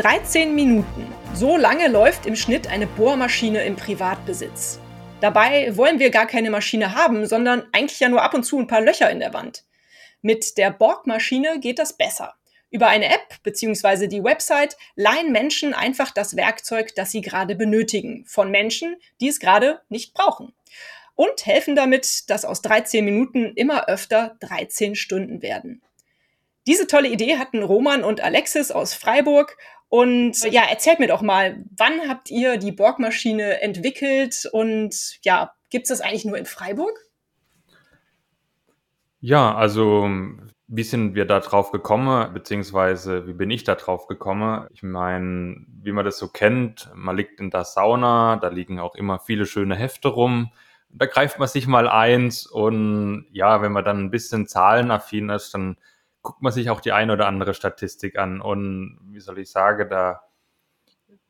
13 Minuten. So lange läuft im Schnitt eine Bohrmaschine im Privatbesitz. Dabei wollen wir gar keine Maschine haben, sondern eigentlich ja nur ab und zu ein paar Löcher in der Wand. Mit der Borgmaschine geht das besser. Über eine App bzw. die Website leihen Menschen einfach das Werkzeug, das sie gerade benötigen, von Menschen, die es gerade nicht brauchen. Und helfen damit, dass aus 13 Minuten immer öfter 13 Stunden werden. Diese tolle Idee hatten Roman und Alexis aus Freiburg. Und ja, erzählt mir doch mal, wann habt ihr die Borgmaschine entwickelt und ja, gibt es das eigentlich nur in Freiburg? Ja, also wie sind wir da drauf gekommen, beziehungsweise wie bin ich da drauf gekommen? Ich meine, wie man das so kennt, man liegt in der Sauna, da liegen auch immer viele schöne Hefte rum. Da greift man sich mal eins und ja, wenn man dann ein bisschen zahlenaffin ist, dann guckt man sich auch die eine oder andere Statistik an. Und wie soll ich sagen, da,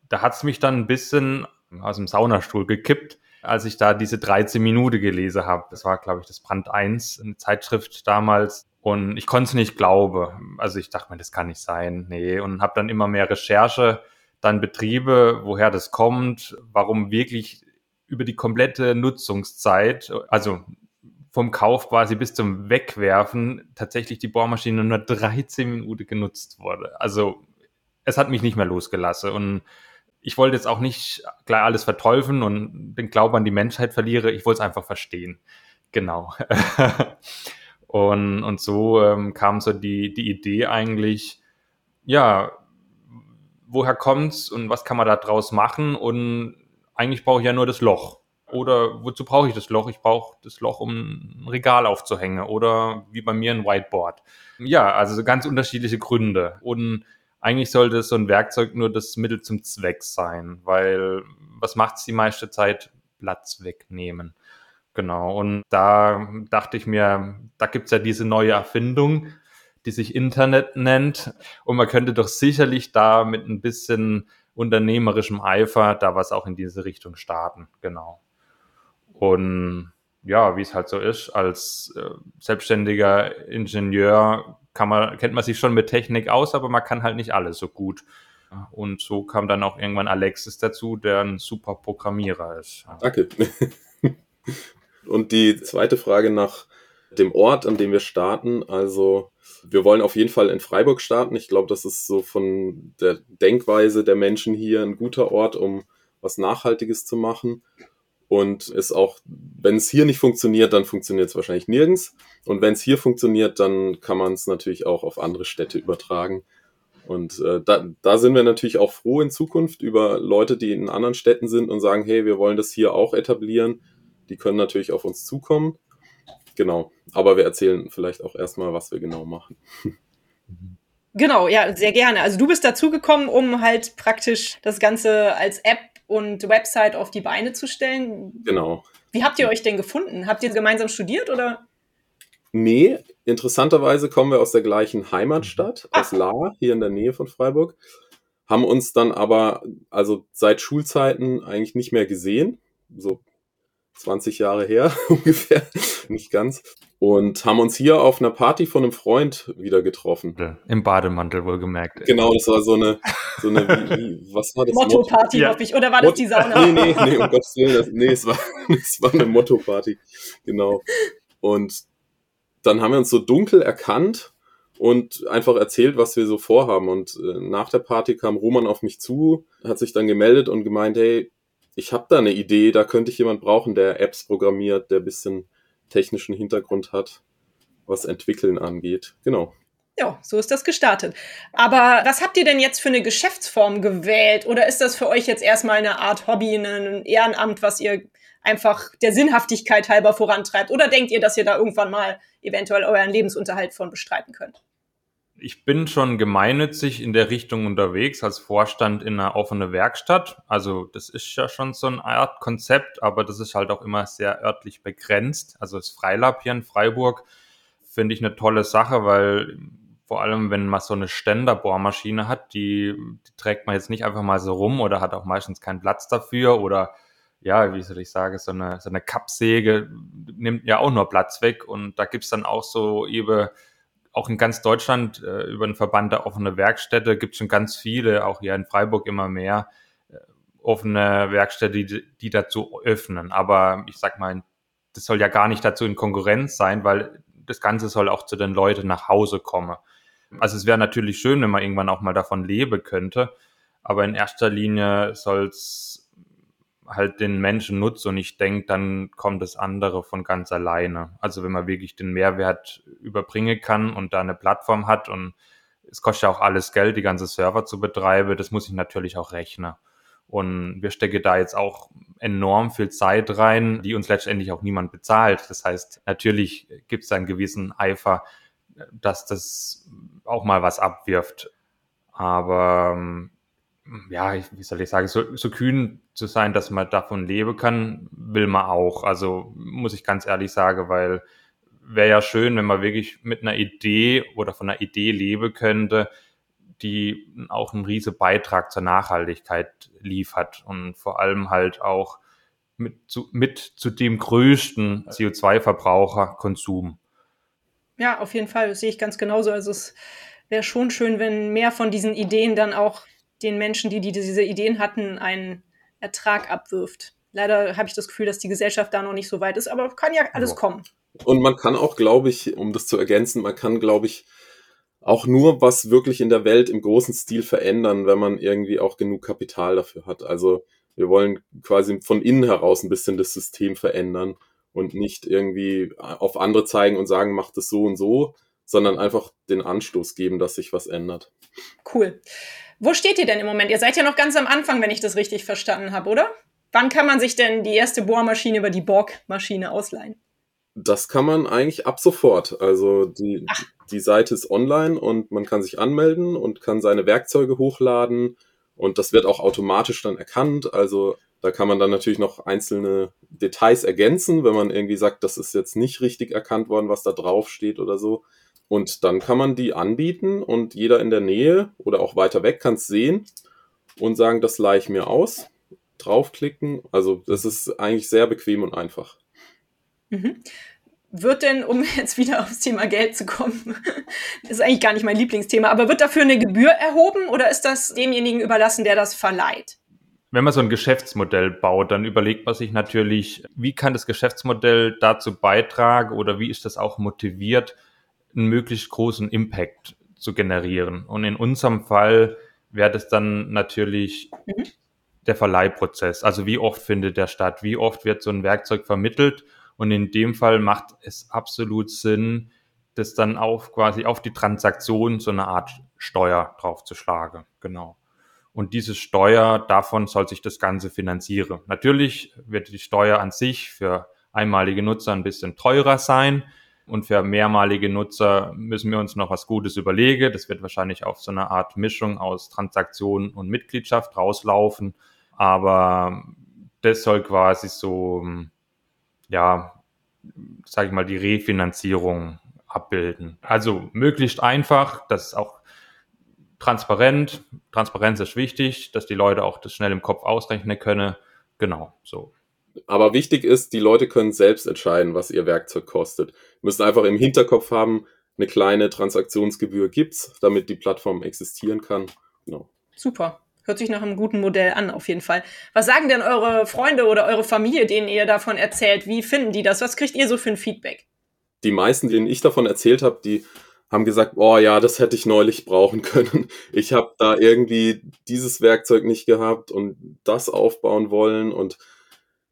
da hat's mich dann ein bisschen aus dem Saunastuhl gekippt als ich da diese 13 Minuten gelesen habe. Das war, glaube ich, das Brand 1, eine Zeitschrift damals. Und ich konnte es nicht glauben. Also ich dachte mir, das kann nicht sein. Nee. Und habe dann immer mehr Recherche dann Betriebe, woher das kommt, warum wirklich über die komplette Nutzungszeit, also vom Kauf quasi bis zum Wegwerfen, tatsächlich die Bohrmaschine nur 13 Minuten genutzt wurde. Also es hat mich nicht mehr losgelassen. Und ich wollte jetzt auch nicht gleich alles verteufeln und den Glauben an die Menschheit verliere. Ich wollte es einfach verstehen. Genau. und, und so ähm, kam so die, die Idee eigentlich, ja, woher kommt's und was kann man da draus machen? Und eigentlich brauche ich ja nur das Loch. Oder wozu brauche ich das Loch? Ich brauche das Loch, um ein Regal aufzuhängen oder wie bei mir ein Whiteboard. Ja, also ganz unterschiedliche Gründe. Und eigentlich sollte so ein Werkzeug nur das Mittel zum Zweck sein, weil was macht es die meiste Zeit? Platz wegnehmen. Genau. Und da dachte ich mir, da gibt's ja diese neue Erfindung, die sich Internet nennt. Und man könnte doch sicherlich da mit ein bisschen unternehmerischem Eifer da was auch in diese Richtung starten. Genau. Und ja, wie es halt so ist, als äh, selbstständiger Ingenieur kann man, kennt man sich schon mit Technik aus, aber man kann halt nicht alles so gut. Und so kam dann auch irgendwann Alexis dazu, der ein super Programmierer ist. Danke. Und die zweite Frage nach dem Ort, an dem wir starten. Also wir wollen auf jeden Fall in Freiburg starten. Ich glaube, das ist so von der Denkweise der Menschen hier ein guter Ort, um was Nachhaltiges zu machen und ist auch, wenn es hier nicht funktioniert, dann funktioniert es wahrscheinlich nirgends. Und wenn es hier funktioniert, dann kann man es natürlich auch auf andere Städte übertragen. Und äh, da, da sind wir natürlich auch froh in Zukunft über Leute, die in anderen Städten sind und sagen, hey, wir wollen das hier auch etablieren. Die können natürlich auf uns zukommen. Genau. Aber wir erzählen vielleicht auch erstmal, was wir genau machen. Genau, ja, sehr gerne. Also du bist dazugekommen, um halt praktisch das Ganze als App und Website auf die Beine zu stellen. Genau. Wie habt ihr euch denn gefunden? Habt ihr gemeinsam studiert oder? Nee, interessanterweise kommen wir aus der gleichen Heimatstadt, Ach. aus Lahr, hier in der Nähe von Freiburg. Haben uns dann aber, also seit Schulzeiten eigentlich nicht mehr gesehen. So 20 Jahre her ungefähr, nicht ganz und haben uns hier auf einer Party von einem Freund wieder getroffen. Im Bademantel wohlgemerkt. Genau, das war so eine, so eine wie, wie, was war das? Motto-Party, ja. hoffe ich. Oder war das die Sauna? Nee, nee, nee, um Gottes Willen. Das, nee, es war, es war eine Motto-Party. Genau. Und dann haben wir uns so dunkel erkannt und einfach erzählt, was wir so vorhaben. Und äh, nach der Party kam Roman auf mich zu, hat sich dann gemeldet und gemeint, hey, ich habe da eine Idee, da könnte ich jemand brauchen, der Apps programmiert, der bisschen technischen Hintergrund hat, was Entwickeln angeht. Genau. Ja, so ist das gestartet. Aber was habt ihr denn jetzt für eine Geschäftsform gewählt? Oder ist das für euch jetzt erstmal eine Art Hobby, ein Ehrenamt, was ihr einfach der Sinnhaftigkeit halber vorantreibt? Oder denkt ihr, dass ihr da irgendwann mal eventuell euren Lebensunterhalt von bestreiten könnt? Ich bin schon gemeinnützig in der Richtung unterwegs als Vorstand in einer offenen Werkstatt. Also das ist ja schon so eine Art Konzept, aber das ist halt auch immer sehr örtlich begrenzt. Also das Freilab hier in Freiburg finde ich eine tolle Sache, weil vor allem, wenn man so eine Ständerbohrmaschine hat, die, die trägt man jetzt nicht einfach mal so rum oder hat auch meistens keinen Platz dafür oder ja, wie soll ich sagen, so eine, so eine Kappsäge nimmt ja auch nur Platz weg und da gibt's dann auch so eben auch in ganz Deutschland äh, über den Verband der offene Werkstätte gibt es schon ganz viele, auch hier in Freiburg immer mehr äh, offene Werkstätte, die, die dazu öffnen. Aber ich sag mal, das soll ja gar nicht dazu in Konkurrenz sein, weil das Ganze soll auch zu den Leuten nach Hause kommen. Also es wäre natürlich schön, wenn man irgendwann auch mal davon leben könnte, aber in erster Linie soll es halt den Menschen nutzt und ich denke, dann kommt das andere von ganz alleine. Also wenn man wirklich den Mehrwert überbringen kann und da eine Plattform hat und es kostet ja auch alles Geld, die ganze Server zu betreiben, das muss ich natürlich auch rechnen. Und wir stecken da jetzt auch enorm viel Zeit rein, die uns letztendlich auch niemand bezahlt. Das heißt, natürlich gibt es da einen gewissen Eifer, dass das auch mal was abwirft. Aber ähm, ja, wie soll ich sagen, so, so kühn zu sein, dass man davon leben kann, will man auch. Also muss ich ganz ehrlich sagen, weil wäre ja schön, wenn man wirklich mit einer Idee oder von einer Idee leben könnte, die auch einen riesen Beitrag zur Nachhaltigkeit liefert und vor allem halt auch mit zu, mit zu dem größten CO2-Verbraucher Konsum. Ja, auf jeden Fall, das sehe ich ganz genauso. Also es wäre schon schön, wenn mehr von diesen Ideen dann auch den Menschen, die, die diese Ideen hatten, einen Ertrag abwirft. Leider habe ich das Gefühl, dass die Gesellschaft da noch nicht so weit ist, aber kann ja alles kommen. Und man kann auch, glaube ich, um das zu ergänzen, man kann, glaube ich, auch nur was wirklich in der Welt im großen Stil verändern, wenn man irgendwie auch genug Kapital dafür hat. Also wir wollen quasi von innen heraus ein bisschen das System verändern und nicht irgendwie auf andere zeigen und sagen, macht es so und so, sondern einfach den Anstoß geben, dass sich was ändert. Cool. Wo steht ihr denn im Moment? Ihr seid ja noch ganz am Anfang, wenn ich das richtig verstanden habe, oder? Wann kann man sich denn die erste Bohrmaschine über die Borg-Maschine ausleihen? Das kann man eigentlich ab sofort. Also die, die Seite ist online und man kann sich anmelden und kann seine Werkzeuge hochladen und das wird auch automatisch dann erkannt. Also da kann man dann natürlich noch einzelne Details ergänzen, wenn man irgendwie sagt, das ist jetzt nicht richtig erkannt worden, was da drauf steht oder so. Und dann kann man die anbieten und jeder in der Nähe oder auch weiter weg kann es sehen und sagen, das leihe ich mir aus, draufklicken. Also das ist eigentlich sehr bequem und einfach. Mhm. Wird denn, um jetzt wieder aufs Thema Geld zu kommen, ist eigentlich gar nicht mein Lieblingsthema, aber wird dafür eine Gebühr erhoben oder ist das demjenigen überlassen, der das verleiht? Wenn man so ein Geschäftsmodell baut, dann überlegt man sich natürlich, wie kann das Geschäftsmodell dazu beitragen oder wie ist das auch motiviert, einen möglichst großen Impact zu generieren. Und in unserem Fall wäre das dann natürlich mhm. der Verleihprozess. Also wie oft findet der statt? Wie oft wird so ein Werkzeug vermittelt? Und in dem Fall macht es absolut Sinn, das dann auf quasi auf die Transaktion so eine Art Steuer draufzuschlagen. Genau. Und diese Steuer, davon soll sich das Ganze finanzieren. Natürlich wird die Steuer an sich für einmalige Nutzer ein bisschen teurer sein, und für mehrmalige Nutzer müssen wir uns noch was Gutes überlegen. Das wird wahrscheinlich auf so eine Art Mischung aus Transaktion und Mitgliedschaft rauslaufen. Aber das soll quasi so, ja, sage ich mal, die Refinanzierung abbilden. Also möglichst einfach, das ist auch transparent. Transparenz ist wichtig, dass die Leute auch das schnell im Kopf ausrechnen können. Genau, so. Aber wichtig ist, die Leute können selbst entscheiden, was ihr Werkzeug kostet. Müssen einfach im Hinterkopf haben, eine kleine Transaktionsgebühr gibt's, damit die Plattform existieren kann. Genau. Super. Hört sich nach einem guten Modell an, auf jeden Fall. Was sagen denn eure Freunde oder eure Familie, denen ihr davon erzählt? Wie finden die das? Was kriegt ihr so für ein Feedback? Die meisten, denen ich davon erzählt habe, die haben gesagt, oh ja, das hätte ich neulich brauchen können. Ich habe da irgendwie dieses Werkzeug nicht gehabt und das aufbauen wollen und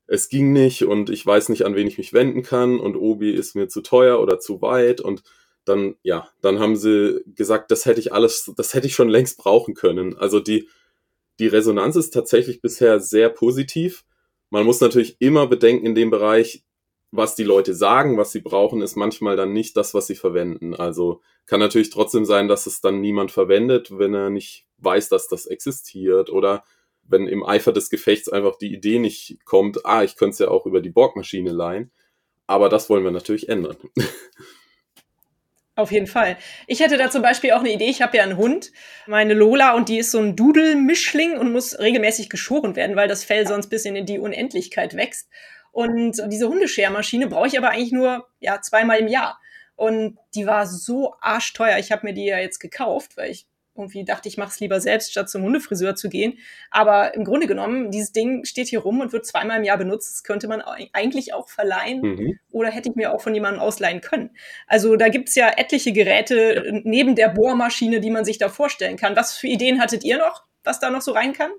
es ging nicht und ich weiß nicht, an wen ich mich wenden kann und Obi ist mir zu teuer oder zu weit und dann, ja, dann haben sie gesagt, das hätte ich alles, das hätte ich schon längst brauchen können. Also die, die Resonanz ist tatsächlich bisher sehr positiv. Man muss natürlich immer bedenken in dem Bereich, was die Leute sagen, was sie brauchen, ist manchmal dann nicht das, was sie verwenden. Also kann natürlich trotzdem sein, dass es dann niemand verwendet, wenn er nicht weiß, dass das existiert oder wenn im Eifer des Gefechts einfach die Idee nicht kommt, ah, ich könnte es ja auch über die Borgmaschine leihen. Aber das wollen wir natürlich ändern. Auf jeden Fall. Ich hätte da zum Beispiel auch eine Idee. Ich habe ja einen Hund, meine Lola, und die ist so ein Dudelmischling und muss regelmäßig geschoren werden, weil das Fell sonst bis in die Unendlichkeit wächst. Und diese Hundeschermaschine brauche ich aber eigentlich nur ja, zweimal im Jahr. Und die war so arschteuer. Ich habe mir die ja jetzt gekauft, weil ich irgendwie dachte, ich mache es lieber selbst, statt zum Hundefriseur zu gehen. Aber im Grunde genommen, dieses Ding steht hier rum und wird zweimal im Jahr benutzt. Das könnte man eigentlich auch verleihen mhm. oder hätte ich mir auch von jemandem ausleihen können. Also da gibt's ja etliche Geräte ja. neben der Bohrmaschine, die man sich da vorstellen kann. Was für Ideen hattet ihr noch, was da noch so rein kann?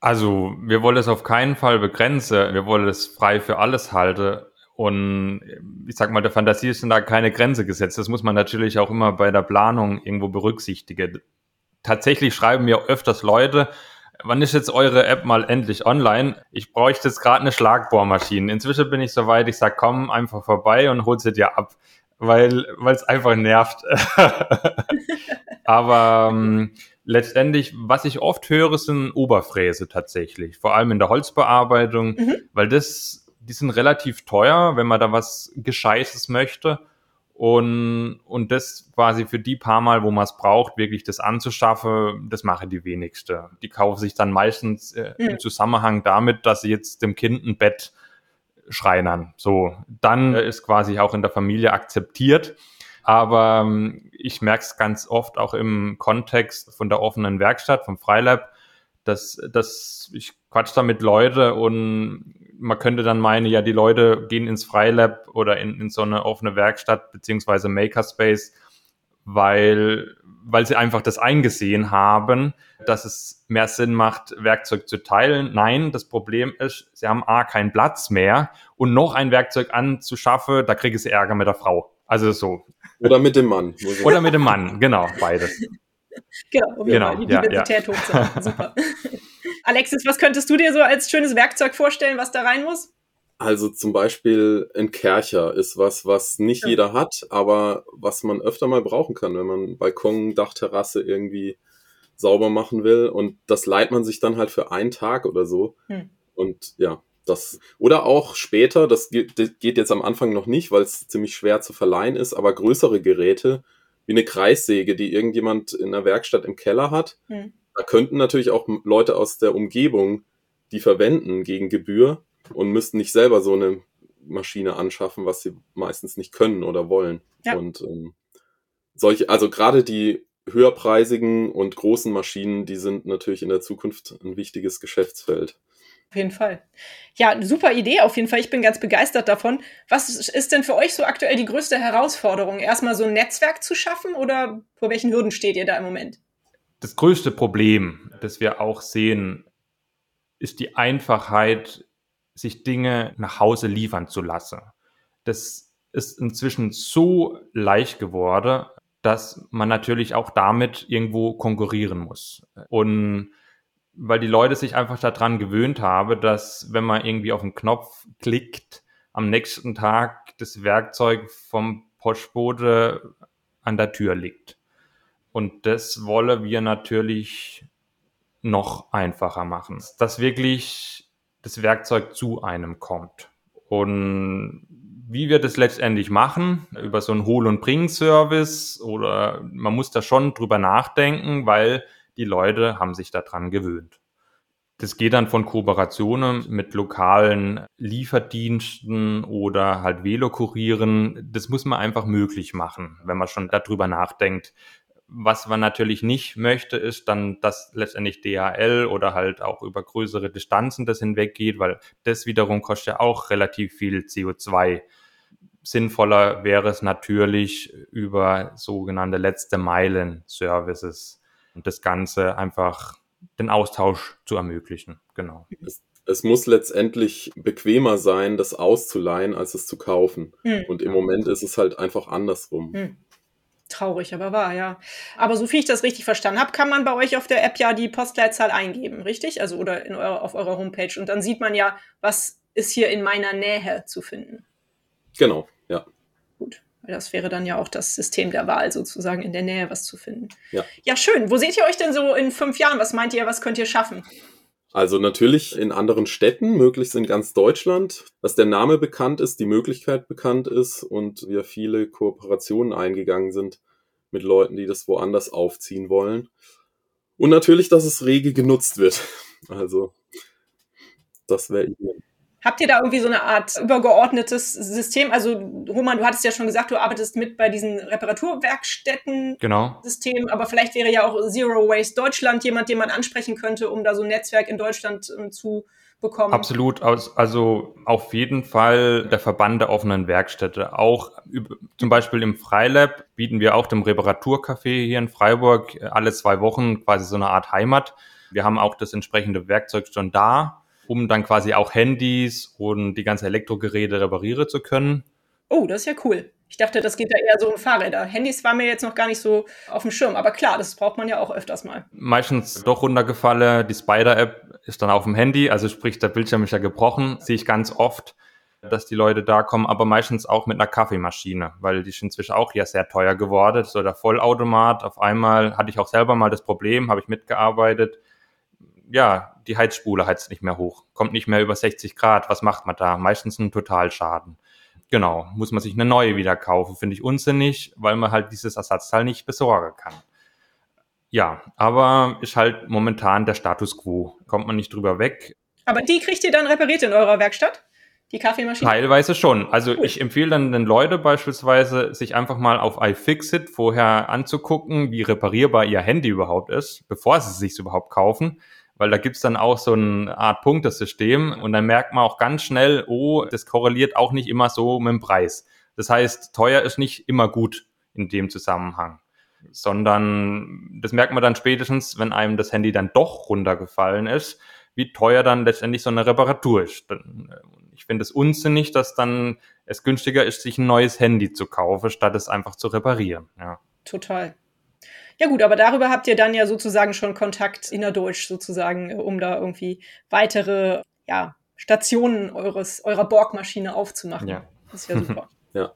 Also wir wollen es auf keinen Fall begrenzen. Wir wollen es frei für alles halten. Und ich sag mal, der Fantasie ist da keine Grenze gesetzt. Das muss man natürlich auch immer bei der Planung irgendwo berücksichtigen tatsächlich schreiben mir öfters Leute, wann ist jetzt eure App mal endlich online? Ich bräuchte jetzt gerade eine Schlagbohrmaschine. Inzwischen bin ich soweit, ich sag, komm einfach vorbei und hol sie dir ab, weil es einfach nervt. Aber ähm, letztendlich, was ich oft höre, sind Oberfräse tatsächlich, vor allem in der Holzbearbeitung, mhm. weil das, die sind relativ teuer, wenn man da was Gescheites möchte. Und, und das quasi für die paar Mal, wo man es braucht, wirklich das anzuschaffen, das machen die wenigste. Die kaufen sich dann meistens äh, mhm. im Zusammenhang damit, dass sie jetzt dem Kind ein Bett schreinern. So, dann äh, ist quasi auch in der Familie akzeptiert. Aber ähm, ich merke es ganz oft auch im Kontext von der offenen Werkstatt, vom Freilab, dass, dass ich quatsch da mit Leute und man könnte dann meinen, ja, die Leute gehen ins Freilab oder in, in so eine offene Werkstatt beziehungsweise Makerspace, weil, weil sie einfach das eingesehen haben, dass es mehr Sinn macht, Werkzeug zu teilen. Nein, das Problem ist, sie haben A, keinen Platz mehr und noch ein Werkzeug anzuschaffen, da kriege ich Ärger mit der Frau. Also so. Oder mit dem Mann. Oder mit dem Mann, genau, beides. Genau, um genau, die Diversität ja, ja. hochzuhalten. Super. Alexis, was könntest du dir so als schönes Werkzeug vorstellen, was da rein muss? Also zum Beispiel ein Kercher ist was, was nicht ja. jeder hat, aber was man öfter mal brauchen kann, wenn man Balkon, Dachterrasse irgendwie sauber machen will. Und das leiht man sich dann halt für einen Tag oder so. Hm. Und ja, das. Oder auch später, das geht, das geht jetzt am Anfang noch nicht, weil es ziemlich schwer zu verleihen ist, aber größere Geräte, wie eine Kreissäge, die irgendjemand in der Werkstatt im Keller hat. Hm. Da könnten natürlich auch Leute aus der Umgebung die verwenden gegen Gebühr und müssten nicht selber so eine Maschine anschaffen, was sie meistens nicht können oder wollen. Ja. Und ähm, solche, also gerade die höherpreisigen und großen Maschinen, die sind natürlich in der Zukunft ein wichtiges Geschäftsfeld. Auf jeden Fall. Ja, super Idee auf jeden Fall. Ich bin ganz begeistert davon. Was ist denn für euch so aktuell die größte Herausforderung? Erstmal so ein Netzwerk zu schaffen oder vor welchen Hürden steht ihr da im Moment? Das größte Problem, das wir auch sehen, ist die Einfachheit, sich Dinge nach Hause liefern zu lassen. Das ist inzwischen so leicht geworden, dass man natürlich auch damit irgendwo konkurrieren muss. Und weil die Leute sich einfach daran gewöhnt haben, dass wenn man irgendwie auf den Knopf klickt, am nächsten Tag das Werkzeug vom Postbote an der Tür liegt. Und das wollen wir natürlich noch einfacher machen, dass wirklich das Werkzeug zu einem kommt. Und wie wir das letztendlich machen, über so einen Hol- und Bring-Service oder man muss da schon drüber nachdenken, weil die Leute haben sich daran gewöhnt. Das geht dann von Kooperationen mit lokalen Lieferdiensten oder halt Velokurieren. Das muss man einfach möglich machen, wenn man schon darüber nachdenkt. Was man natürlich nicht möchte, ist dann, dass letztendlich DHL oder halt auch über größere Distanzen das hinweggeht, weil das wiederum kostet ja auch relativ viel CO2. Sinnvoller wäre es natürlich über sogenannte letzte Meilen Services und das Ganze einfach den Austausch zu ermöglichen. Genau. Es, es muss letztendlich bequemer sein, das auszuleihen, als es zu kaufen. Hm. Und im Moment ist es halt einfach andersrum. Hm. Traurig, aber wahr, ja. Aber so viel ich das richtig verstanden habe, kann man bei euch auf der App ja die Postleitzahl eingeben, richtig? Also oder in eurer, auf eurer Homepage. Und dann sieht man ja, was ist hier in meiner Nähe zu finden. Genau, ja. Gut. Weil das wäre dann ja auch das System der Wahl, sozusagen in der Nähe was zu finden. Ja. Ja, schön. Wo seht ihr euch denn so in fünf Jahren? Was meint ihr, was könnt ihr schaffen? Also natürlich in anderen Städten, möglichst in ganz Deutschland, dass der Name bekannt ist, die Möglichkeit bekannt ist und wir viele Kooperationen eingegangen sind mit Leuten, die das woanders aufziehen wollen. Und natürlich, dass es rege genutzt wird. Also das wäre ideal. Habt ihr da irgendwie so eine Art übergeordnetes System? Also, Roman, du hattest ja schon gesagt, du arbeitest mit bei diesen Reparaturwerkstätten. Genau. System, aber vielleicht wäre ja auch Zero Waste Deutschland jemand, den man ansprechen könnte, um da so ein Netzwerk in Deutschland um, zu bekommen. Absolut. Also auf jeden Fall der Verband der offenen Werkstätte. Auch zum Beispiel im Freilab bieten wir auch dem Reparaturcafé hier in Freiburg alle zwei Wochen quasi so eine Art Heimat. Wir haben auch das entsprechende Werkzeug schon da um dann quasi auch Handys und die ganzen Elektrogeräte reparieren zu können. Oh, das ist ja cool. Ich dachte, das geht ja eher so um Fahrräder. Handys waren mir jetzt noch gar nicht so auf dem Schirm, aber klar, das braucht man ja auch öfters mal. Meistens doch runtergefallen. Die Spider-App ist dann auf dem Handy, also sprich, der Bildschirm ist ja gebrochen. Sehe ich ganz oft, dass die Leute da kommen, aber meistens auch mit einer Kaffeemaschine, weil die ist inzwischen auch ja sehr teuer geworden. So der Vollautomat. Auf einmal hatte ich auch selber mal das Problem, habe ich mitgearbeitet ja, die Heizspule heizt nicht mehr hoch, kommt nicht mehr über 60 Grad. Was macht man da? Meistens ein Totalschaden. Genau, muss man sich eine neue wieder kaufen. Finde ich unsinnig, weil man halt dieses Ersatzteil nicht besorgen kann. Ja, aber ist halt momentan der Status quo. Kommt man nicht drüber weg. Aber die kriegt ihr dann repariert in eurer Werkstatt? Die Kaffeemaschine? Teilweise schon. Also cool. ich empfehle dann den Leuten beispielsweise, sich einfach mal auf iFixit vorher anzugucken, wie reparierbar ihr Handy überhaupt ist, bevor sie es sich überhaupt kaufen weil da gibt's dann auch so eine Art Punktesystem und dann merkt man auch ganz schnell, oh, das korreliert auch nicht immer so mit dem Preis. Das heißt, teuer ist nicht immer gut in dem Zusammenhang, sondern das merkt man dann spätestens, wenn einem das Handy dann doch runtergefallen ist, wie teuer dann letztendlich so eine Reparatur ist. Ich finde es unsinnig, dass dann es günstiger ist, sich ein neues Handy zu kaufen, statt es einfach zu reparieren. Ja. Total. Ja gut, aber darüber habt ihr dann ja sozusagen schon Kontakt innerdeutsch sozusagen, äh, um da irgendwie weitere ja, Stationen eures, eurer Borgmaschine aufzumachen. Ja. Das ist ja super. ja.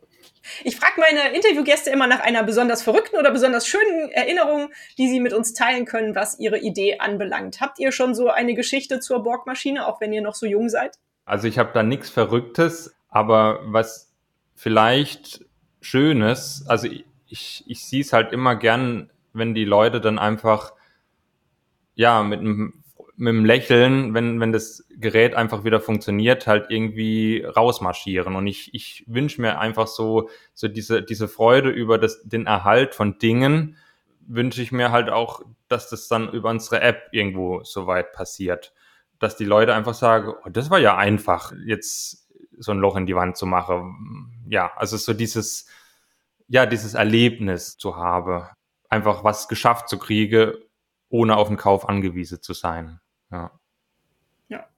Ich frage meine Interviewgäste immer nach einer besonders verrückten oder besonders schönen Erinnerung, die sie mit uns teilen können, was ihre Idee anbelangt. Habt ihr schon so eine Geschichte zur Borgmaschine, auch wenn ihr noch so jung seid? Also ich habe da nichts Verrücktes, aber was vielleicht Schönes, also ich, ich, ich sehe es halt immer gern wenn die Leute dann einfach, ja, mit einem mit dem Lächeln, wenn, wenn das Gerät einfach wieder funktioniert, halt irgendwie rausmarschieren. Und ich, ich wünsche mir einfach so, so diese, diese Freude über das, den Erhalt von Dingen, wünsche ich mir halt auch, dass das dann über unsere App irgendwo so weit passiert. Dass die Leute einfach sagen, oh, das war ja einfach, jetzt so ein Loch in die Wand zu machen. Ja, also so dieses, ja, dieses Erlebnis zu haben einfach was geschafft zu kriegen, ohne auf den Kauf angewiesen zu sein. Ja. Ja.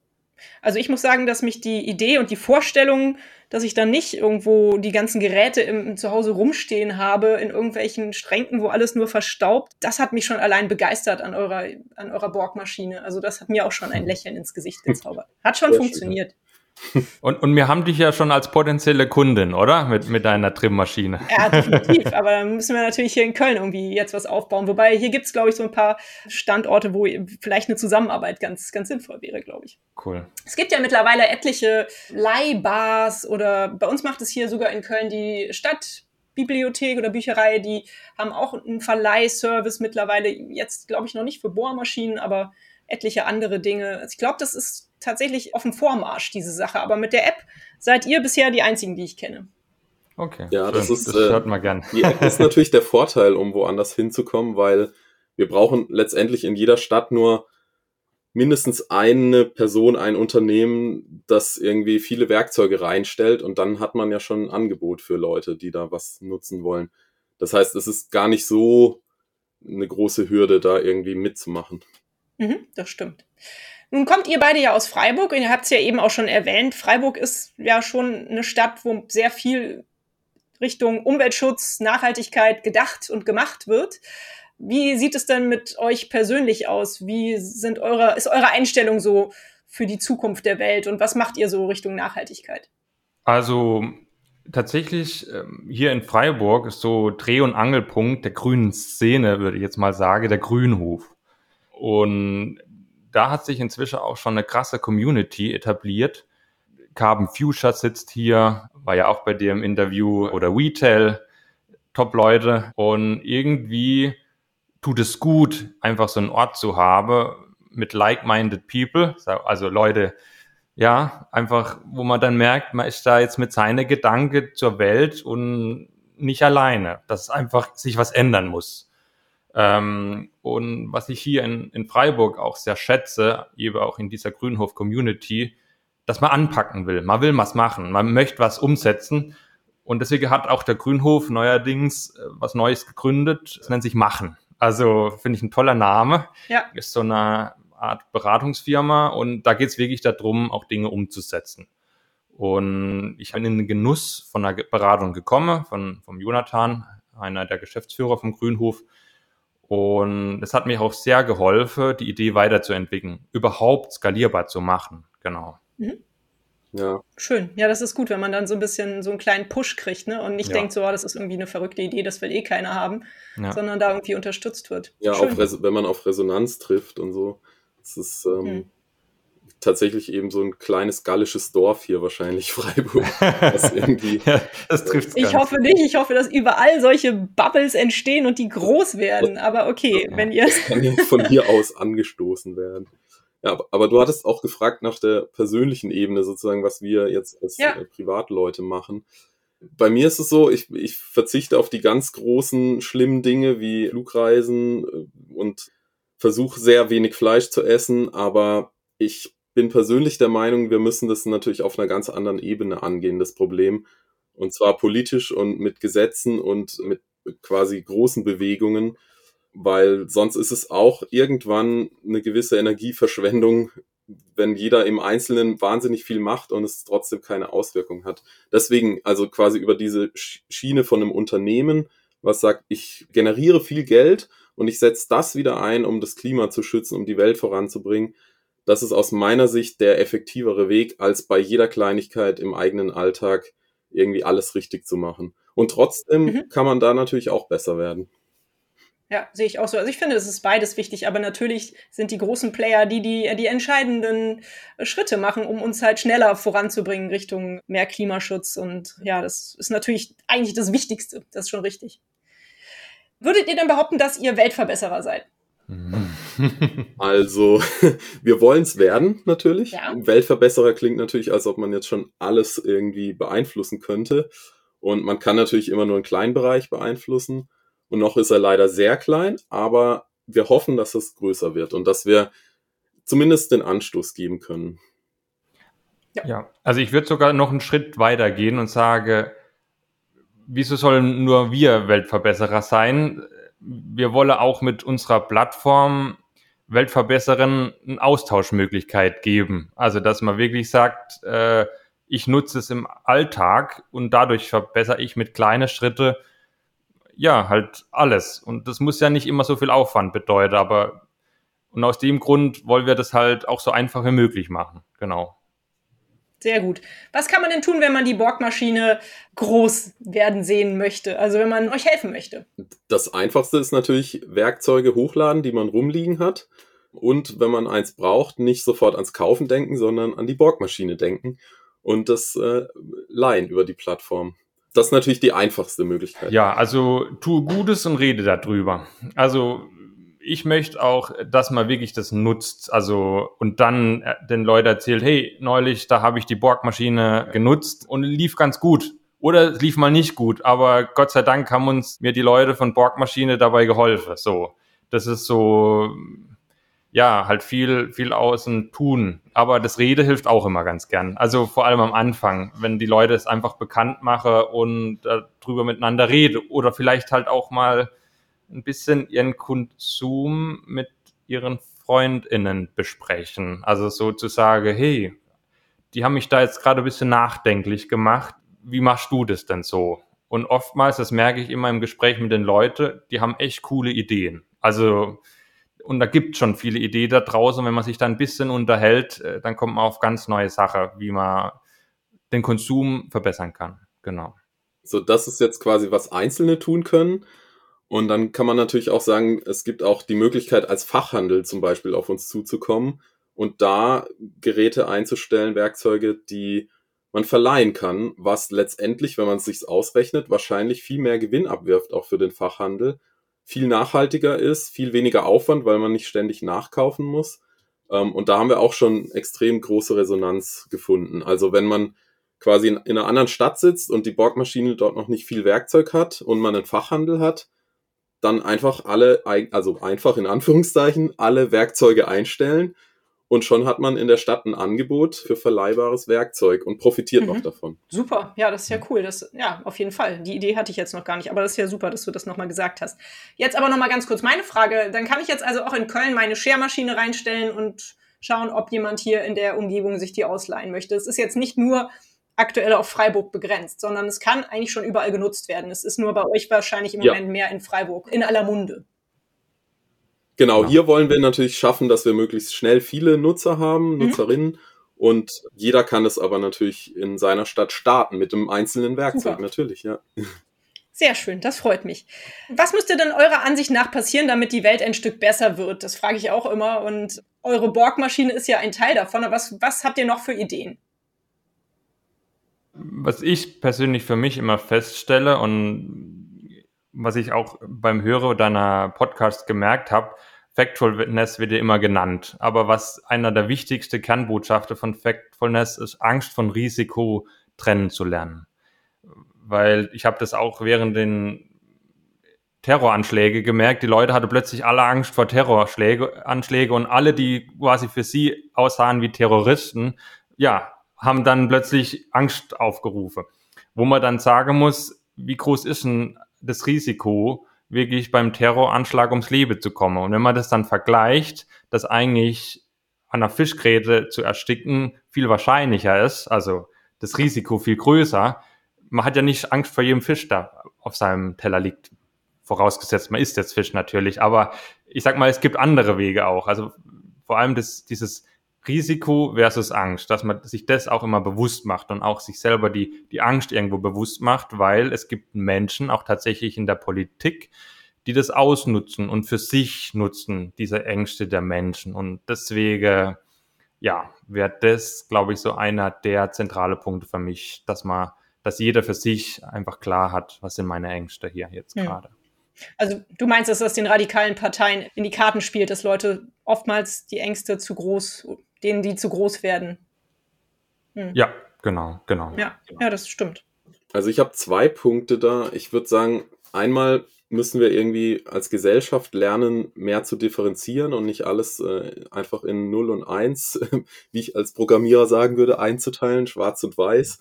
Also ich muss sagen, dass mich die Idee und die Vorstellung, dass ich dann nicht irgendwo die ganzen Geräte im, im Zuhause rumstehen habe, in irgendwelchen Schränken, wo alles nur verstaubt, das hat mich schon allein begeistert an eurer, an eurer Borgmaschine. Also das hat mir auch schon ein Lächeln ins Gesicht gezaubert. Hat schon Sehr funktioniert. Schön. Und, und wir haben dich ja schon als potenzielle Kundin, oder? Mit, mit deiner Trimmaschine. Ja, definitiv. Aber dann müssen wir natürlich hier in Köln irgendwie jetzt was aufbauen. Wobei hier gibt es, glaube ich, so ein paar Standorte, wo vielleicht eine Zusammenarbeit ganz, ganz sinnvoll wäre, glaube ich. Cool. Es gibt ja mittlerweile etliche Leihbars oder bei uns macht es hier sogar in Köln die Stadtbibliothek oder Bücherei, die haben auch einen Verleihservice mittlerweile. Jetzt, glaube ich, noch nicht für Bohrmaschinen, aber etliche andere Dinge. Also ich glaube, das ist tatsächlich auf dem Vormarsch, diese Sache. Aber mit der App seid ihr bisher die einzigen, die ich kenne. Okay. Ja, das ist, das hört man gern. Die App ist natürlich der Vorteil, um woanders hinzukommen, weil wir brauchen letztendlich in jeder Stadt nur mindestens eine Person, ein Unternehmen, das irgendwie viele Werkzeuge reinstellt und dann hat man ja schon ein Angebot für Leute, die da was nutzen wollen. Das heißt, es ist gar nicht so eine große Hürde, da irgendwie mitzumachen. Mhm, das stimmt. Nun kommt ihr beide ja aus Freiburg und ihr habt es ja eben auch schon erwähnt. Freiburg ist ja schon eine Stadt, wo sehr viel Richtung Umweltschutz, Nachhaltigkeit gedacht und gemacht wird. Wie sieht es denn mit euch persönlich aus? Wie sind eure, ist eure Einstellung so für die Zukunft der Welt und was macht ihr so Richtung Nachhaltigkeit? Also tatsächlich ähm, hier in Freiburg ist so Dreh- und Angelpunkt der grünen Szene, würde ich jetzt mal sagen, der Grünhof. Und da hat sich inzwischen auch schon eine krasse Community etabliert. Carbon Future sitzt hier, war ja auch bei dir im Interview oder Retail, Top-Leute. Und irgendwie tut es gut, einfach so einen Ort zu haben mit like-minded people, also Leute, ja, einfach, wo man dann merkt, man ist da jetzt mit seiner Gedanke zur Welt und nicht alleine, dass einfach sich was ändern muss. Ähm, und was ich hier in, in Freiburg auch sehr schätze, eben auch in dieser Grünhof-Community, dass man anpacken will. Man will was machen, man möchte was umsetzen. Und deswegen hat auch der Grünhof neuerdings äh, was Neues gegründet. Es nennt sich Machen. Also finde ich ein toller Name. Ja. Ist so eine Art Beratungsfirma und da geht es wirklich darum, auch Dinge umzusetzen. Und ich bin in den Genuss von einer Beratung gekommen, von, vom Jonathan, einer der Geschäftsführer vom Grünhof. Und es hat mir auch sehr geholfen, die Idee weiterzuentwickeln, überhaupt skalierbar zu machen. Genau. Mhm. Ja. Schön. Ja, das ist gut, wenn man dann so ein bisschen so einen kleinen Push kriegt, ne? Und nicht ja. denkt, so, oh, das ist irgendwie eine verrückte Idee, das will eh keiner haben, ja. sondern da irgendwie unterstützt wird. Ja, auch wenn man auf Resonanz trifft und so. Es ist ähm, hm. Tatsächlich eben so ein kleines gallisches Dorf hier wahrscheinlich, Freiburg. Das, irgendwie, ja, das trifft Ich hoffe nicht. Ich hoffe, dass überall solche Bubbles entstehen und die groß werden. Aber okay, ja, wenn ihr... Das kann von hier aus angestoßen werden. Ja, aber, aber, du hattest auch gefragt nach der persönlichen Ebene sozusagen, was wir jetzt als ja. Äh, Privatleute machen. Bei mir ist es so, ich, ich verzichte auf die ganz großen, schlimmen Dinge wie Flugreisen äh, und versuche sehr wenig Fleisch zu essen, aber ich bin persönlich der Meinung, wir müssen das natürlich auf einer ganz anderen Ebene angehen, das Problem. Und zwar politisch und mit Gesetzen und mit quasi großen Bewegungen, weil sonst ist es auch irgendwann eine gewisse Energieverschwendung, wenn jeder im Einzelnen wahnsinnig viel macht und es trotzdem keine Auswirkung hat. Deswegen also quasi über diese Schiene von einem Unternehmen, was sagt, ich generiere viel Geld und ich setze das wieder ein, um das Klima zu schützen, um die Welt voranzubringen. Das ist aus meiner Sicht der effektivere Weg, als bei jeder Kleinigkeit im eigenen Alltag irgendwie alles richtig zu machen. Und trotzdem mhm. kann man da natürlich auch besser werden. Ja, sehe ich auch so. Also ich finde, es ist beides wichtig, aber natürlich sind die großen Player, die die, die entscheidenden Schritte machen, um uns halt schneller voranzubringen Richtung mehr Klimaschutz. Und ja, das ist natürlich eigentlich das Wichtigste. Das ist schon richtig. Würdet ihr denn behaupten, dass ihr Weltverbesserer seid? Also, wir wollen es werden, natürlich. Ja. Weltverbesserer klingt natürlich, als ob man jetzt schon alles irgendwie beeinflussen könnte. Und man kann natürlich immer nur einen kleinen Bereich beeinflussen. Und noch ist er leider sehr klein, aber wir hoffen, dass es größer wird und dass wir zumindest den Anstoß geben können. Ja, ja. also ich würde sogar noch einen Schritt weiter gehen und sage, wieso sollen nur wir Weltverbesserer sein? Wir wollen auch mit unserer Plattform Weltverbesserern eine Austauschmöglichkeit geben. Also, dass man wirklich sagt, äh, ich nutze es im Alltag und dadurch verbessere ich mit kleinen Schritten ja halt alles. Und das muss ja nicht immer so viel Aufwand bedeuten, aber und aus dem Grund wollen wir das halt auch so einfach wie möglich machen. Genau. Sehr gut. Was kann man denn tun, wenn man die Borgmaschine groß werden sehen möchte? Also wenn man euch helfen möchte? Das einfachste ist natürlich Werkzeuge hochladen, die man rumliegen hat. Und wenn man eins braucht, nicht sofort ans Kaufen denken, sondern an die Borgmaschine denken und das äh, leihen über die Plattform. Das ist natürlich die einfachste Möglichkeit. Ja, also tue Gutes und rede darüber. Also ich möchte auch, dass man wirklich das nutzt. Also und dann äh, den Leuten erzählt, hey, neulich, da habe ich die Borgmaschine genutzt und lief ganz gut. Oder es lief mal nicht gut, aber Gott sei Dank haben uns mir die Leute von Borgmaschine dabei geholfen. So, das ist so, ja, halt viel, viel außen tun. Aber das Rede hilft auch immer ganz gern. Also vor allem am Anfang, wenn die Leute es einfach bekannt machen und darüber miteinander reden oder vielleicht halt auch mal ein bisschen ihren Konsum mit ihren FreundInnen besprechen. Also sozusagen, hey, die haben mich da jetzt gerade ein bisschen nachdenklich gemacht. Wie machst du das denn so? Und oftmals, das merke ich immer im Gespräch mit den Leuten, die haben echt coole Ideen. Also, und da gibt schon viele Ideen da draußen. Wenn man sich da ein bisschen unterhält, äh, dann kommt man auf ganz neue Sachen, wie man den Konsum verbessern kann. Genau. So, das ist jetzt quasi, was Einzelne tun können. Und dann kann man natürlich auch sagen, es gibt auch die Möglichkeit, als Fachhandel zum Beispiel auf uns zuzukommen und da Geräte einzustellen, Werkzeuge, die man verleihen kann, was letztendlich, wenn man es sich ausrechnet, wahrscheinlich viel mehr Gewinn abwirft, auch für den Fachhandel, viel nachhaltiger ist, viel weniger Aufwand, weil man nicht ständig nachkaufen muss. Ähm, und da haben wir auch schon extrem große Resonanz gefunden. Also wenn man quasi in, in einer anderen Stadt sitzt und die Borgmaschine dort noch nicht viel Werkzeug hat und man einen Fachhandel hat, dann einfach alle, also einfach in Anführungszeichen, alle Werkzeuge einstellen und schon hat man in der Stadt ein Angebot für verleihbares Werkzeug und profitiert mhm. noch davon. Super, ja, das ist ja cool. Das, ja, auf jeden Fall. Die Idee hatte ich jetzt noch gar nicht, aber das ist ja super, dass du das nochmal gesagt hast. Jetzt aber nochmal ganz kurz meine Frage. Dann kann ich jetzt also auch in Köln meine Schermaschine reinstellen und schauen, ob jemand hier in der Umgebung sich die ausleihen möchte. Es ist jetzt nicht nur aktuell auf Freiburg begrenzt, sondern es kann eigentlich schon überall genutzt werden. Es ist nur bei euch wahrscheinlich im ja. Moment mehr in Freiburg, in aller Munde. Genau, ja. hier wollen wir natürlich schaffen, dass wir möglichst schnell viele Nutzer haben, mhm. Nutzerinnen. Und jeder kann es aber natürlich in seiner Stadt starten mit einem einzelnen Werkzeug, Super. natürlich, ja. Sehr schön, das freut mich. Was müsste denn eurer Ansicht nach passieren, damit die Welt ein Stück besser wird? Das frage ich auch immer. Und eure Borgmaschine ist ja ein Teil davon. Aber was, was habt ihr noch für Ideen? Was ich persönlich für mich immer feststelle und was ich auch beim Hören deiner Podcast gemerkt habe, Factfulness wird ja immer genannt. Aber was einer der wichtigsten Kernbotschaften von Factfulness ist, Angst von Risiko trennen zu lernen. Weil ich habe das auch während den Terroranschläge gemerkt. Die Leute hatten plötzlich alle Angst vor Terroranschläge Anschläge und alle, die quasi für sie aussahen wie Terroristen, ja, haben dann plötzlich Angst aufgerufen. Wo man dann sagen muss, wie groß ist denn das Risiko, wirklich beim Terroranschlag ums Leben zu kommen? Und wenn man das dann vergleicht, dass eigentlich an einer Fischgräte zu ersticken viel wahrscheinlicher ist, also das Risiko viel größer, man hat ja nicht Angst vor jedem Fisch, der auf seinem Teller liegt. Vorausgesetzt, man isst jetzt Fisch natürlich, aber ich sag mal, es gibt andere Wege auch. Also vor allem das, dieses Risiko versus Angst, dass man sich das auch immer bewusst macht und auch sich selber die, die Angst irgendwo bewusst macht, weil es gibt Menschen, auch tatsächlich in der Politik, die das ausnutzen und für sich nutzen, diese Ängste der Menschen. Und deswegen, ja, wäre das, glaube ich, so einer der zentrale Punkte für mich, dass man, dass jeder für sich einfach klar hat, was sind meine Ängste hier jetzt hm. gerade. Also du meinst, dass das den radikalen Parteien in die Karten spielt, dass Leute oftmals die Ängste zu groß denen die zu groß werden. Hm. Ja, genau, genau. Ja, ja, das stimmt. Also ich habe zwei Punkte da. Ich würde sagen, einmal müssen wir irgendwie als Gesellschaft lernen, mehr zu differenzieren und nicht alles äh, einfach in 0 und 1, wie ich als Programmierer sagen würde, einzuteilen, schwarz und weiß.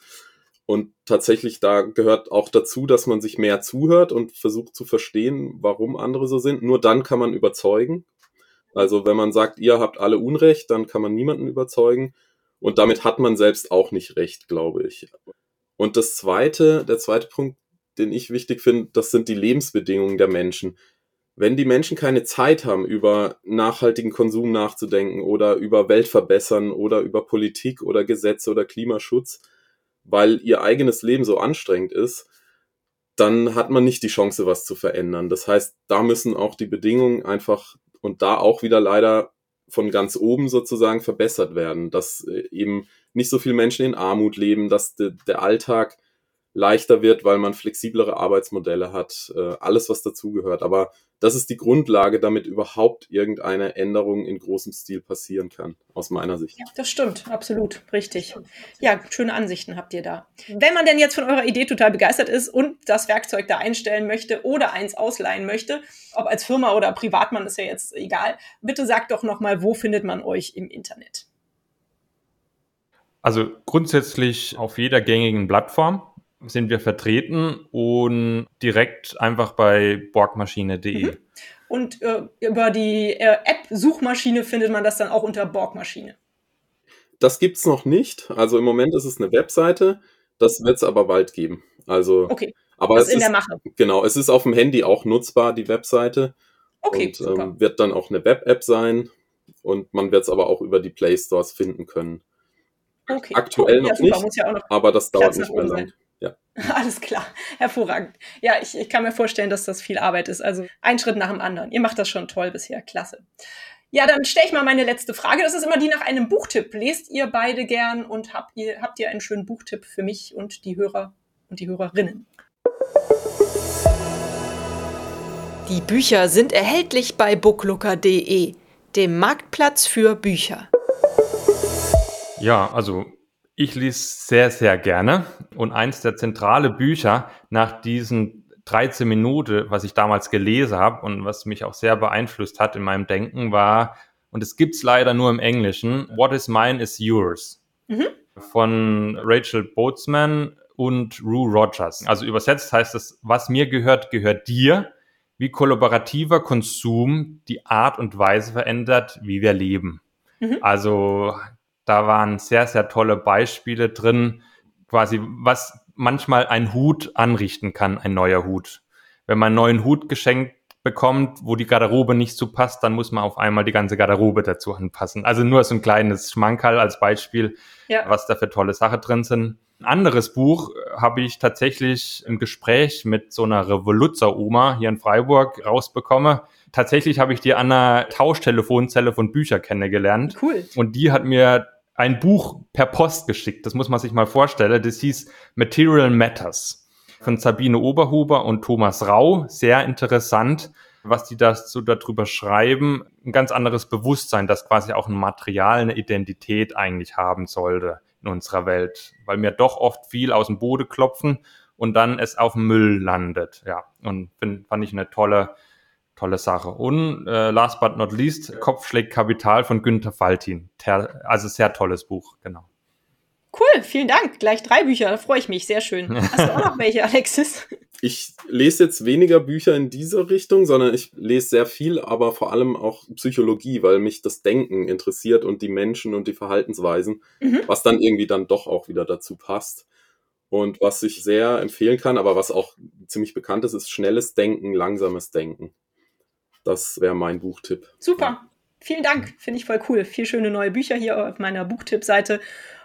Und tatsächlich da gehört auch dazu, dass man sich mehr zuhört und versucht zu verstehen, warum andere so sind. Nur dann kann man überzeugen. Also wenn man sagt, ihr habt alle Unrecht, dann kann man niemanden überzeugen. Und damit hat man selbst auch nicht recht, glaube ich. Und das zweite, der zweite Punkt, den ich wichtig finde, das sind die Lebensbedingungen der Menschen. Wenn die Menschen keine Zeit haben, über nachhaltigen Konsum nachzudenken oder über Weltverbessern oder über Politik oder Gesetze oder Klimaschutz, weil ihr eigenes Leben so anstrengend ist, dann hat man nicht die Chance, was zu verändern. Das heißt, da müssen auch die Bedingungen einfach und da auch wieder leider von ganz oben sozusagen verbessert werden, dass äh, eben nicht so viele Menschen in Armut leben, dass de, der Alltag leichter wird, weil man flexiblere Arbeitsmodelle hat, äh, alles was dazugehört. Aber das ist die Grundlage, damit überhaupt irgendeine Änderung in großem Stil passieren kann, aus meiner Sicht. Ja, das stimmt, absolut, richtig. Ja, schöne Ansichten habt ihr da. Wenn man denn jetzt von eurer Idee total begeistert ist und das Werkzeug da einstellen möchte oder eins ausleihen möchte, ob als Firma oder Privatmann ist ja jetzt egal, bitte sagt doch nochmal, wo findet man euch im Internet? Also grundsätzlich auf jeder gängigen Plattform sind wir vertreten und direkt einfach bei borgmaschine.de. Mhm. Und äh, über die äh, App-Suchmaschine findet man das dann auch unter Borgmaschine. Das gibt es noch nicht. Also im Moment ist es eine Webseite. Das wird es aber bald geben. Also, okay. Aber das es ist in der Mache. Genau, es ist auf dem Handy auch nutzbar, die Webseite. Okay. Und ähm, wird dann auch eine Web-App sein. Und man wird es aber auch über die Play Stores finden können. Okay. Aktuell oh, ja, noch super. nicht, ja noch aber das dauert nicht mehr lang. Alles klar, hervorragend. Ja, ich, ich kann mir vorstellen, dass das viel Arbeit ist. Also ein Schritt nach dem anderen. Ihr macht das schon toll bisher, klasse. Ja, dann stelle ich mal meine letzte Frage. Das ist immer die nach einem Buchtipp. Lest ihr beide gern und habt ihr, habt ihr einen schönen Buchtipp für mich und die Hörer und die Hörerinnen? Die Bücher sind erhältlich bei booklooker.de, dem Marktplatz für Bücher. Ja, also ich lese sehr, sehr gerne. Und eins der zentrale Bücher nach diesen 13 Minuten, was ich damals gelesen habe und was mich auch sehr beeinflusst hat in meinem Denken, war, und es gibt's leider nur im Englischen, What is mine is yours. Mhm. Von Rachel Boatsman und Rue Rogers. Also übersetzt heißt es, was mir gehört, gehört dir, wie kollaborativer Konsum die Art und Weise verändert, wie wir leben. Mhm. Also da waren sehr, sehr tolle Beispiele drin, quasi was manchmal ein Hut anrichten kann, ein neuer Hut. Wenn man einen neuen Hut geschenkt bekommt, wo die Garderobe nicht so passt, dann muss man auf einmal die ganze Garderobe dazu anpassen. Also nur so ein kleines Schmankerl als Beispiel, ja. was da für tolle Sachen drin sind. Ein anderes Buch habe ich tatsächlich im Gespräch mit so einer Revoluzzer-Oma hier in Freiburg rausbekommen. Tatsächlich habe ich die an einer Tauschtelefonzelle von Bücher kennengelernt. Cool. Und die hat mir ein Buch per Post geschickt. Das muss man sich mal vorstellen. Das hieß Material Matters von Sabine Oberhuber und Thomas Rau. Sehr interessant, was die so darüber schreiben. Ein ganz anderes Bewusstsein, dass quasi auch ein Material eine Identität eigentlich haben sollte in unserer Welt, weil wir doch oft viel aus dem Boden klopfen und dann es auf Müll landet. Ja, und find, fand ich eine tolle tolle Sache. Und äh, last but not least, Kopfschläg Kapital von Günther Faltin. Ter also sehr tolles Buch, genau. Cool, vielen Dank. Gleich drei Bücher, da freue ich mich, sehr schön. Hast du auch noch welche, Alexis? Ich lese jetzt weniger Bücher in dieser Richtung, sondern ich lese sehr viel, aber vor allem auch Psychologie, weil mich das Denken interessiert und die Menschen und die Verhaltensweisen, mhm. was dann irgendwie dann doch auch wieder dazu passt. Und was ich sehr empfehlen kann, aber was auch ziemlich bekannt ist, ist schnelles Denken, langsames Denken. Das wäre mein Buchtipp. Super. Ja. Vielen Dank. Finde ich voll cool. Vier schöne neue Bücher hier auf meiner Buchtipp-Seite.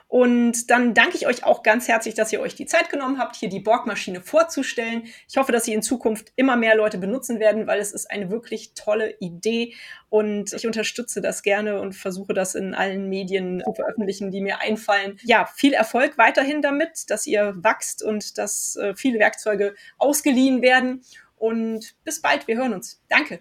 Und dann danke ich euch auch ganz herzlich, dass ihr euch die Zeit genommen habt, hier die Borgmaschine vorzustellen. Ich hoffe, dass sie in Zukunft immer mehr Leute benutzen werden, weil es ist eine wirklich tolle Idee und ich unterstütze das gerne und versuche das in allen Medien zu veröffentlichen, die mir einfallen. Ja, viel Erfolg weiterhin damit, dass ihr wachst und dass äh, viele Werkzeuge ausgeliehen werden. Und bis bald, wir hören uns. Danke.